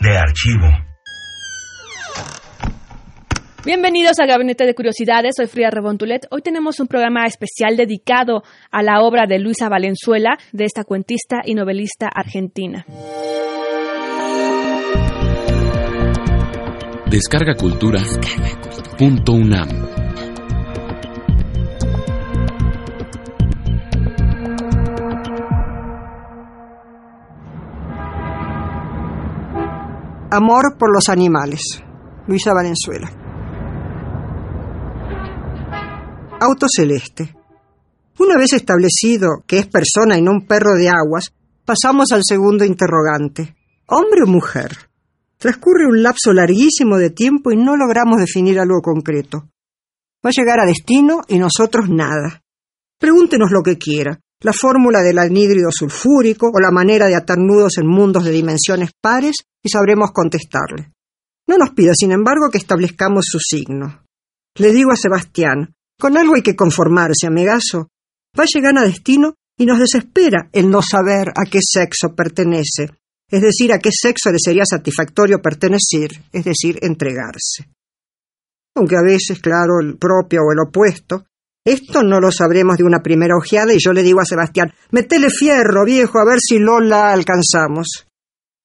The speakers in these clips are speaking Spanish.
De archivo. Bienvenidos a Gabinete de Curiosidades, soy Frida Rebontulet. Hoy tenemos un programa especial dedicado a la obra de Luisa Valenzuela, de esta cuentista y novelista argentina. Descarga Cultura. Punto UNAM. Amor por los animales. Luisa Valenzuela. Auto celeste. Una vez establecido que es persona y no un perro de aguas, pasamos al segundo interrogante. ¿Hombre o mujer? Transcurre un lapso larguísimo de tiempo y no logramos definir algo concreto. Va a llegar a destino y nosotros nada. Pregúntenos lo que quiera, la fórmula del anhídrido sulfúrico o la manera de atar nudos en mundos de dimensiones pares y sabremos contestarle. No nos pida, sin embargo, que establezcamos su signo. Le digo a Sebastián, con algo hay que conformarse, amigazo. Va a llegar a destino y nos desespera el no saber a qué sexo pertenece, es decir, a qué sexo le sería satisfactorio pertenecer, es decir, entregarse. Aunque a veces, claro, el propio o el opuesto, esto no lo sabremos de una primera ojeada y yo le digo a Sebastián, metele fierro, viejo, a ver si Lola alcanzamos.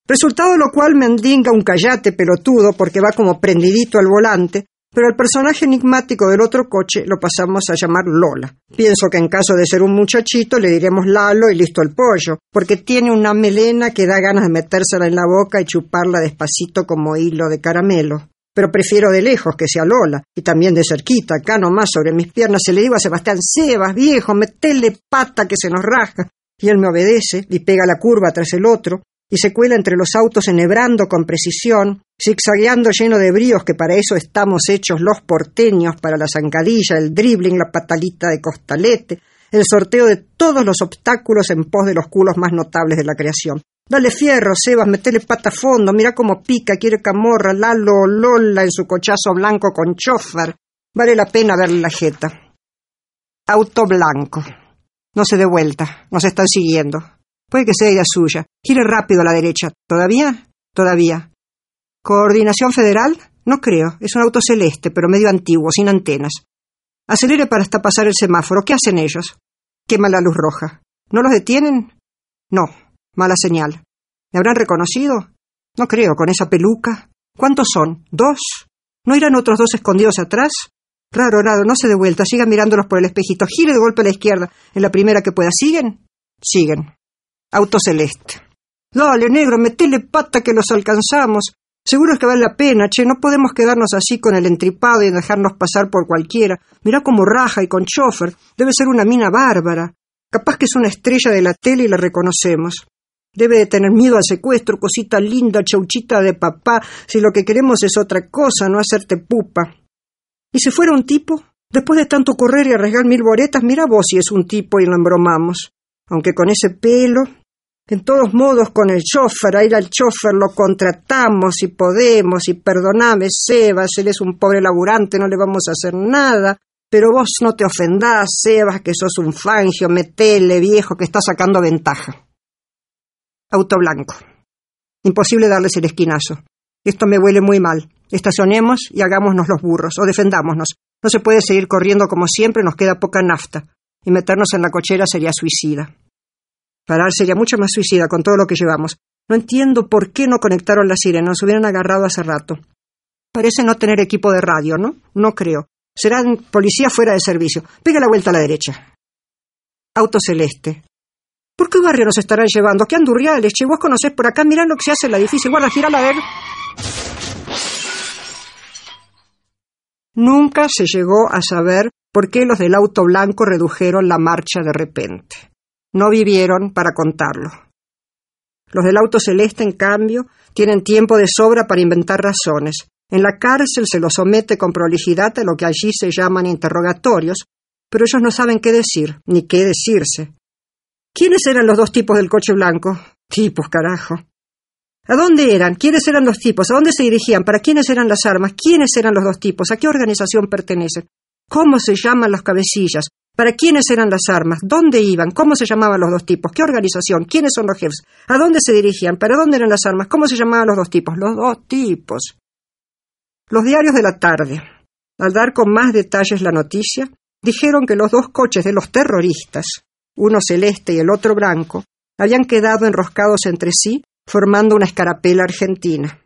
Resultado lo cual mendiga un callate pelotudo porque va como prendidito al volante, pero al personaje enigmático del otro coche lo pasamos a llamar Lola. Pienso que en caso de ser un muchachito le diremos Lalo y listo el pollo, porque tiene una melena que da ganas de metérsela en la boca y chuparla despacito como hilo de caramelo. Pero prefiero de lejos que sea Lola, y también de cerquita, acá nomás sobre mis piernas, se le digo a Sebastián, Sebas, viejo, metele pata que se nos raja. Y él me obedece y pega la curva tras el otro, y se cuela entre los autos enhebrando con precisión, zigzagueando lleno de bríos que para eso estamos hechos los porteños, para la zancadilla, el dribbling, la patalita de costalete, el sorteo de todos los obstáculos en pos de los culos más notables de la creación. Dale fierro, Sebas, metele pata a fondo, mira cómo pica, quiere camorra, Lalo Lola en su cochazo blanco con chofer. Vale la pena verle la jeta. Auto blanco. No se dé vuelta, nos están siguiendo. Puede que sea idea suya. Gire rápido a la derecha. ¿Todavía? Todavía. ¿Coordinación federal? No creo. Es un auto celeste, pero medio antiguo, sin antenas. Acelere para hasta pasar el semáforo. ¿Qué hacen ellos? Quema la luz roja. ¿No los detienen? No. Mala señal. ¿Me habrán reconocido? No creo, con esa peluca. ¿Cuántos son? ¿Dos? ¿No irán otros dos escondidos atrás? Raro, raro, no se dé vuelta, siga mirándolos por el espejito. Gire de golpe a la izquierda, en la primera que pueda. ¿Siguen? Siguen. Auto celeste. Dale, negro, metele pata que los alcanzamos. Seguro es que vale la pena, che, no podemos quedarnos así con el entripado y dejarnos pasar por cualquiera. Mirá cómo raja y con chofer. Debe ser una mina bárbara. Capaz que es una estrella de la tele y la reconocemos. Debe de tener miedo al secuestro, cosita linda, chauchita de papá, si lo que queremos es otra cosa, no hacerte pupa. ¿Y si fuera un tipo? Después de tanto correr y arriesgar mil boretas, mira vos si es un tipo y lo embromamos. Aunque con ese pelo, en todos modos, con el chofer, a ir al chofer lo contratamos si podemos, y perdoname, Sebas, él es un pobre laburante, no le vamos a hacer nada. Pero vos no te ofendás, Sebas, que sos un fangio, metele, viejo, que está sacando ventaja. Auto blanco. Imposible darles el esquinazo. Esto me huele muy mal. Estacionemos y hagámonos los burros, o defendámonos. No se puede seguir corriendo como siempre, nos queda poca nafta. Y meternos en la cochera sería suicida. Parar sería mucho más suicida con todo lo que llevamos. No entiendo por qué no conectaron la sirena, nos hubieran agarrado hace rato. Parece no tener equipo de radio, ¿no? No creo. Serán policías fuera de servicio. Pega la vuelta a la derecha. Auto celeste. ¿Por qué barrio nos estarán llevando? ¿Qué andurriales? Che, vos conocés por acá, mirá lo que se hace en la edificio. Guarda, girala a ver. Nunca se llegó a saber por qué los del auto blanco redujeron la marcha de repente. No vivieron para contarlo. Los del auto celeste, en cambio, tienen tiempo de sobra para inventar razones. En la cárcel se los somete con prolijidad a lo que allí se llaman interrogatorios, pero ellos no saben qué decir, ni qué decirse. ¿Quiénes eran los dos tipos del coche blanco? Tipos, carajo. ¿A dónde eran? ¿Quiénes eran los tipos? ¿A dónde se dirigían? ¿Para quiénes eran las armas? ¿Quiénes eran los dos tipos? ¿A qué organización pertenecen? ¿Cómo se llaman las cabecillas? ¿Para quiénes eran las armas? ¿Dónde iban? ¿Cómo se llamaban los dos tipos? ¿Qué organización? ¿Quiénes son los jefes? ¿A dónde se dirigían? ¿Para dónde eran las armas? ¿Cómo se llamaban los dos tipos? Los dos tipos. Los diarios de la tarde, al dar con más detalles la noticia, dijeron que los dos coches de los terroristas, uno celeste y el otro blanco, habían quedado enroscados entre sí, formando una escarapela argentina.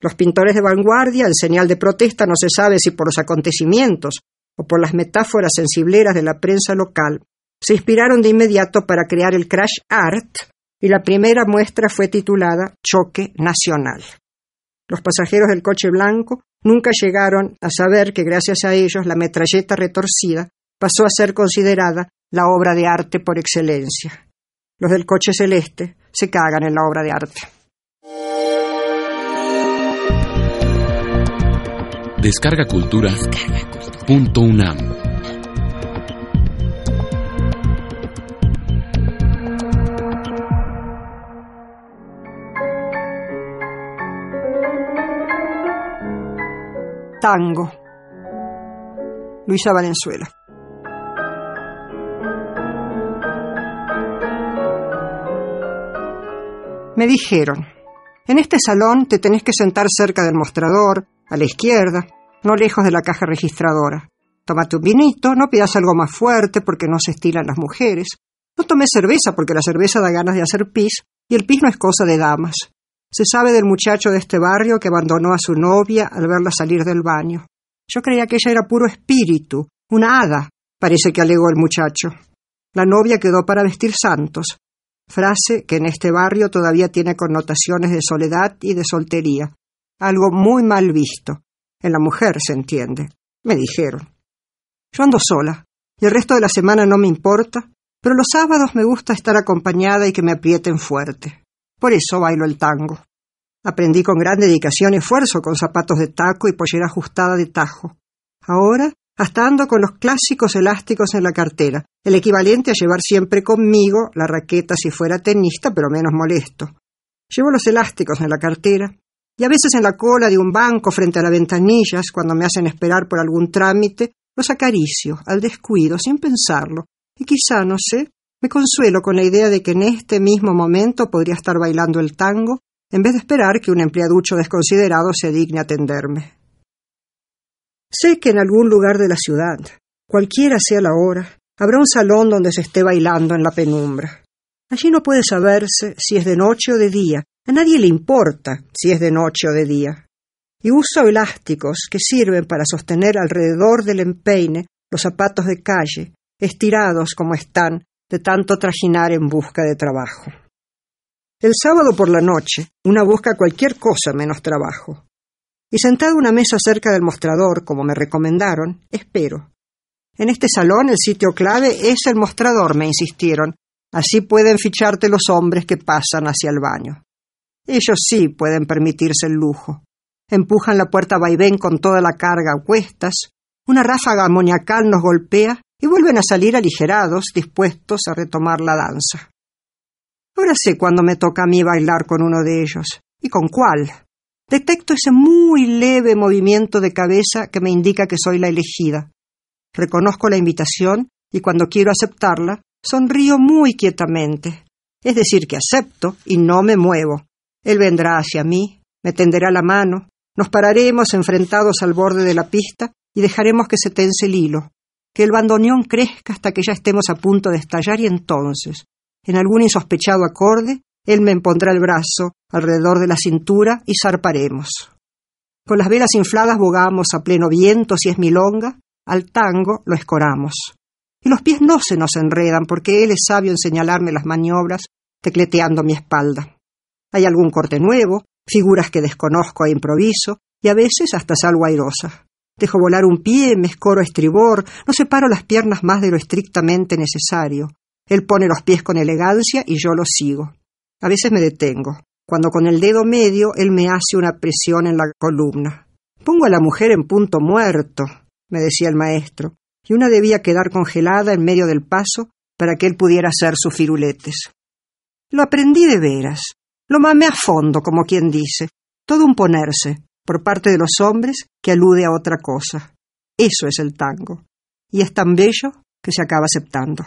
Los pintores de vanguardia, en señal de protesta, no se sabe si por los acontecimientos o por las metáforas sensibleras de la prensa local, se inspiraron de inmediato para crear el crash art y la primera muestra fue titulada Choque Nacional. Los pasajeros del coche blanco nunca llegaron a saber que gracias a ellos la metralleta retorcida pasó a ser considerada la obra de arte por excelencia. Los del coche celeste se cagan en la obra de arte. Descarga Cultura. Punto UNAM. Tango. Luisa Valenzuela. Me dijeron, en este salón te tenés que sentar cerca del mostrador, a la izquierda, no lejos de la caja registradora. Tómate un vinito, no pidas algo más fuerte porque no se estilan las mujeres. No tomes cerveza porque la cerveza da ganas de hacer pis y el pis no es cosa de damas. Se sabe del muchacho de este barrio que abandonó a su novia al verla salir del baño. Yo creía que ella era puro espíritu, una hada, parece que alegó el muchacho. La novia quedó para vestir santos, frase que en este barrio todavía tiene connotaciones de soledad y de soltería, algo muy mal visto. En la mujer se entiende, me dijeron. Yo ando sola, y el resto de la semana no me importa, pero los sábados me gusta estar acompañada y que me aprieten fuerte. Por eso bailo el tango. Aprendí con gran dedicación y esfuerzo con zapatos de taco y pollera ajustada de tajo. Ahora hasta ando con los clásicos elásticos en la cartera, el equivalente a llevar siempre conmigo la raqueta si fuera tenista, pero menos molesto. Llevo los elásticos en la cartera y a veces en la cola de un banco frente a las ventanillas, cuando me hacen esperar por algún trámite, los acaricio al descuido, sin pensarlo, y quizá, no sé, me consuelo con la idea de que en este mismo momento podría estar bailando el tango en vez de esperar que un empleaducho desconsiderado se digne atenderme. Sé que en algún lugar de la ciudad, cualquiera sea la hora, habrá un salón donde se esté bailando en la penumbra. Allí no puede saberse si es de noche o de día, a nadie le importa si es de noche o de día. Y uso elásticos que sirven para sostener alrededor del empeine los zapatos de calle, estirados como están de tanto trajinar en busca de trabajo. El sábado por la noche, una busca cualquier cosa menos trabajo y sentado a una mesa cerca del mostrador, como me recomendaron, espero. En este salón el sitio clave es el mostrador, me insistieron. Así pueden ficharte los hombres que pasan hacia el baño. Ellos sí pueden permitirse el lujo. Empujan la puerta vaivén con toda la carga a cuestas, una ráfaga amoniacal nos golpea y vuelven a salir aligerados, dispuestos a retomar la danza. Ahora sé cuándo me toca a mí bailar con uno de ellos, y con cuál. Detecto ese muy leve movimiento de cabeza que me indica que soy la elegida. Reconozco la invitación y cuando quiero aceptarla, sonrío muy quietamente. Es decir, que acepto y no me muevo. Él vendrá hacia mí, me tenderá la mano, nos pararemos enfrentados al borde de la pista y dejaremos que se tense el hilo, que el bandoneón crezca hasta que ya estemos a punto de estallar y entonces, en algún insospechado acorde, él me impondrá el brazo alrededor de la cintura y zarparemos. Con las velas infladas bogamos a pleno viento si es milonga, al tango lo escoramos. Y los pies no se nos enredan porque él es sabio en señalarme las maniobras, tecleteando mi espalda. Hay algún corte nuevo, figuras que desconozco e improviso, y a veces hasta salgo airosa. Dejo volar un pie, me escoro estribor, no separo las piernas más de lo estrictamente necesario. Él pone los pies con elegancia y yo los sigo. A veces me detengo, cuando con el dedo medio él me hace una presión en la columna. Pongo a la mujer en punto muerto, me decía el maestro, y una debía quedar congelada en medio del paso para que él pudiera hacer sus firuletes. Lo aprendí de veras, lo mamé a fondo, como quien dice, todo un ponerse, por parte de los hombres, que alude a otra cosa. Eso es el tango, y es tan bello que se acaba aceptando.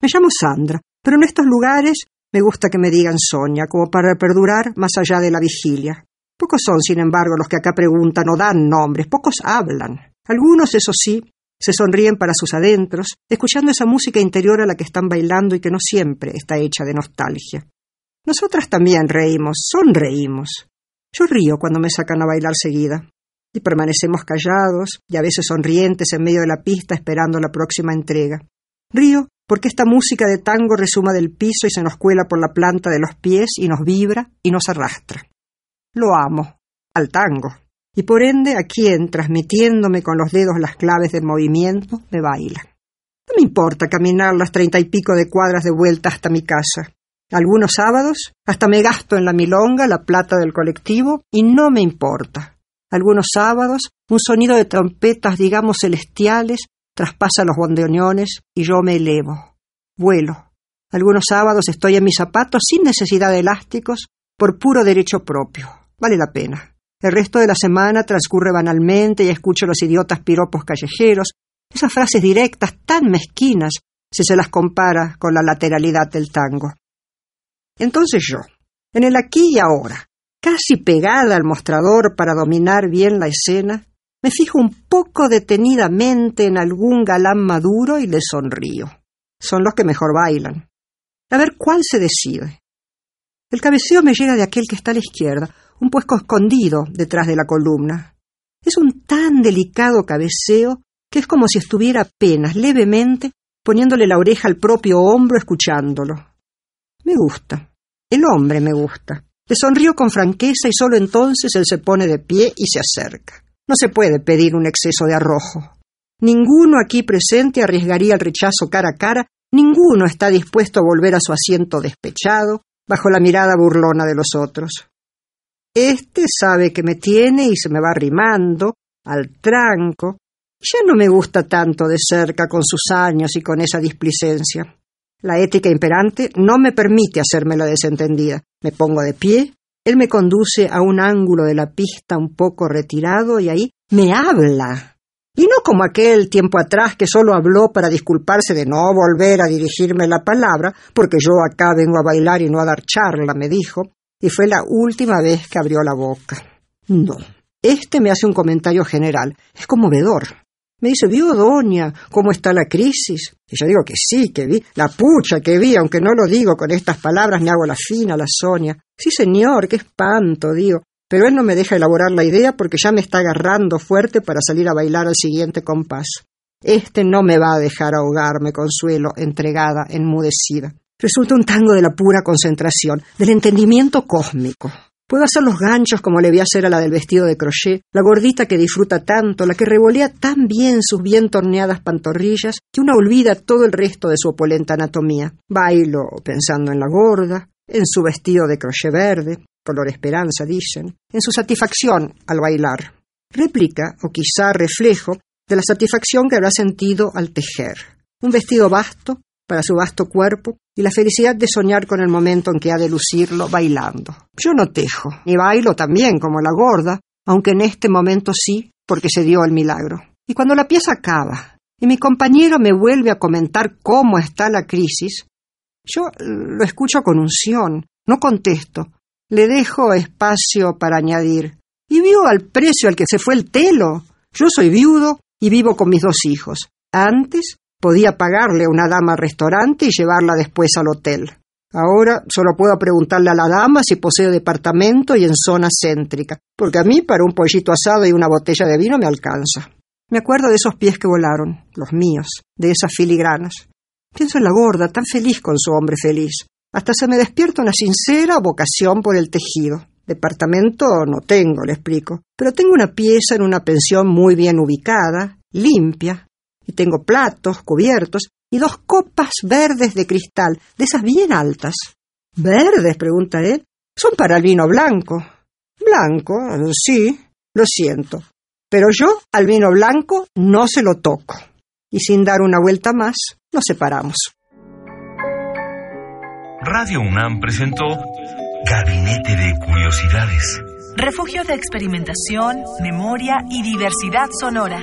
Me llamo Sandra, pero en estos lugares me gusta que me digan Sonia, como para perdurar más allá de la vigilia. Pocos son, sin embargo, los que acá preguntan o dan nombres, pocos hablan. Algunos, eso sí, se sonríen para sus adentros, escuchando esa música interior a la que están bailando y que no siempre está hecha de nostalgia. Nosotras también reímos, sonreímos. Yo río cuando me sacan a bailar seguida. Y permanecemos callados y a veces sonrientes en medio de la pista esperando la próxima entrega. Río porque esta música de tango resuma del piso y se nos cuela por la planta de los pies y nos vibra y nos arrastra. Lo amo, al tango, y por ende a quien, transmitiéndome con los dedos las claves del movimiento, me baila. No me importa caminar las treinta y pico de cuadras de vuelta hasta mi casa. Algunos sábados hasta me gasto en la milonga la plata del colectivo y no me importa. Algunos sábados un sonido de trompetas, digamos, celestiales traspasa los bondeones y yo me elevo. Vuelo. Algunos sábados estoy en mis zapatos sin necesidad de elásticos, por puro derecho propio. Vale la pena. El resto de la semana transcurre banalmente y escucho los idiotas piropos callejeros, esas frases directas tan mezquinas si se las compara con la lateralidad del tango. Entonces yo, en el aquí y ahora, casi pegada al mostrador para dominar bien la escena, me fijo un poco detenidamente en algún galán maduro y le sonrío. Son los que mejor bailan. A ver cuál se decide. El cabeceo me llega de aquel que está a la izquierda, un puesco escondido detrás de la columna. Es un tan delicado cabeceo que es como si estuviera apenas levemente poniéndole la oreja al propio hombro escuchándolo. Me gusta. El hombre me gusta. Le sonrío con franqueza y solo entonces él se pone de pie y se acerca. No se puede pedir un exceso de arrojo. Ninguno aquí presente arriesgaría el rechazo cara a cara, ninguno está dispuesto a volver a su asiento despechado, bajo la mirada burlona de los otros. Este sabe que me tiene y se me va arrimando al tranco. Ya no me gusta tanto de cerca con sus años y con esa displicencia. La ética imperante no me permite hacerme la desentendida. Me pongo de pie, él me conduce a un ángulo de la pista un poco retirado y ahí me habla. Y no como aquel tiempo atrás que solo habló para disculparse de no volver a dirigirme la palabra, porque yo acá vengo a bailar y no a dar charla, me dijo, y fue la última vez que abrió la boca. No. Este me hace un comentario general. Es conmovedor. Me dice, ¿vio, doña, cómo está la crisis? Y yo digo que sí, que vi, la pucha que vi, aunque no lo digo con estas palabras, me hago la fina, la Sonia. Sí, señor, qué espanto, digo. Pero él no me deja elaborar la idea porque ya me está agarrando fuerte para salir a bailar al siguiente compás. Este no me va a dejar ahogarme, consuelo, entregada, enmudecida. Resulta un tango de la pura concentración, del entendimiento cósmico. Puedo hacer los ganchos como le vi hacer a la del vestido de crochet, la gordita que disfruta tanto, la que revolea tan bien sus bien torneadas pantorrillas, que una olvida todo el resto de su opulenta anatomía. Bailo pensando en la gorda, en su vestido de crochet verde, color esperanza, dicen, en su satisfacción al bailar. Réplica, o quizá reflejo, de la satisfacción que habrá sentido al tejer. Un vestido vasto, para su vasto cuerpo y la felicidad de soñar con el momento en que ha de lucirlo bailando. Yo no tejo, ni bailo también como la gorda, aunque en este momento sí, porque se dio el milagro. Y cuando la pieza acaba y mi compañero me vuelve a comentar cómo está la crisis, yo lo escucho con unción, no contesto, le dejo espacio para añadir. ¿Y vio al precio al que se fue el telo? Yo soy viudo y vivo con mis dos hijos. Antes Podía pagarle a una dama al restaurante y llevarla después al hotel. Ahora solo puedo preguntarle a la dama si posee departamento y en zona céntrica, porque a mí para un pollito asado y una botella de vino me alcanza. Me acuerdo de esos pies que volaron, los míos, de esas filigranas. Pienso en la gorda, tan feliz con su hombre feliz. Hasta se me despierta una sincera vocación por el tejido. Departamento no tengo, le explico, pero tengo una pieza en una pensión muy bien ubicada, limpia, y tengo platos, cubiertos y dos copas verdes de cristal, de esas bien altas. ¿Verdes? pregunta él. Son para el vino blanco. Blanco, sí, lo siento. Pero yo al vino blanco no se lo toco. Y sin dar una vuelta más, nos separamos. Radio UNAM presentó Gabinete de Curiosidades. Refugio de experimentación, memoria y diversidad sonora.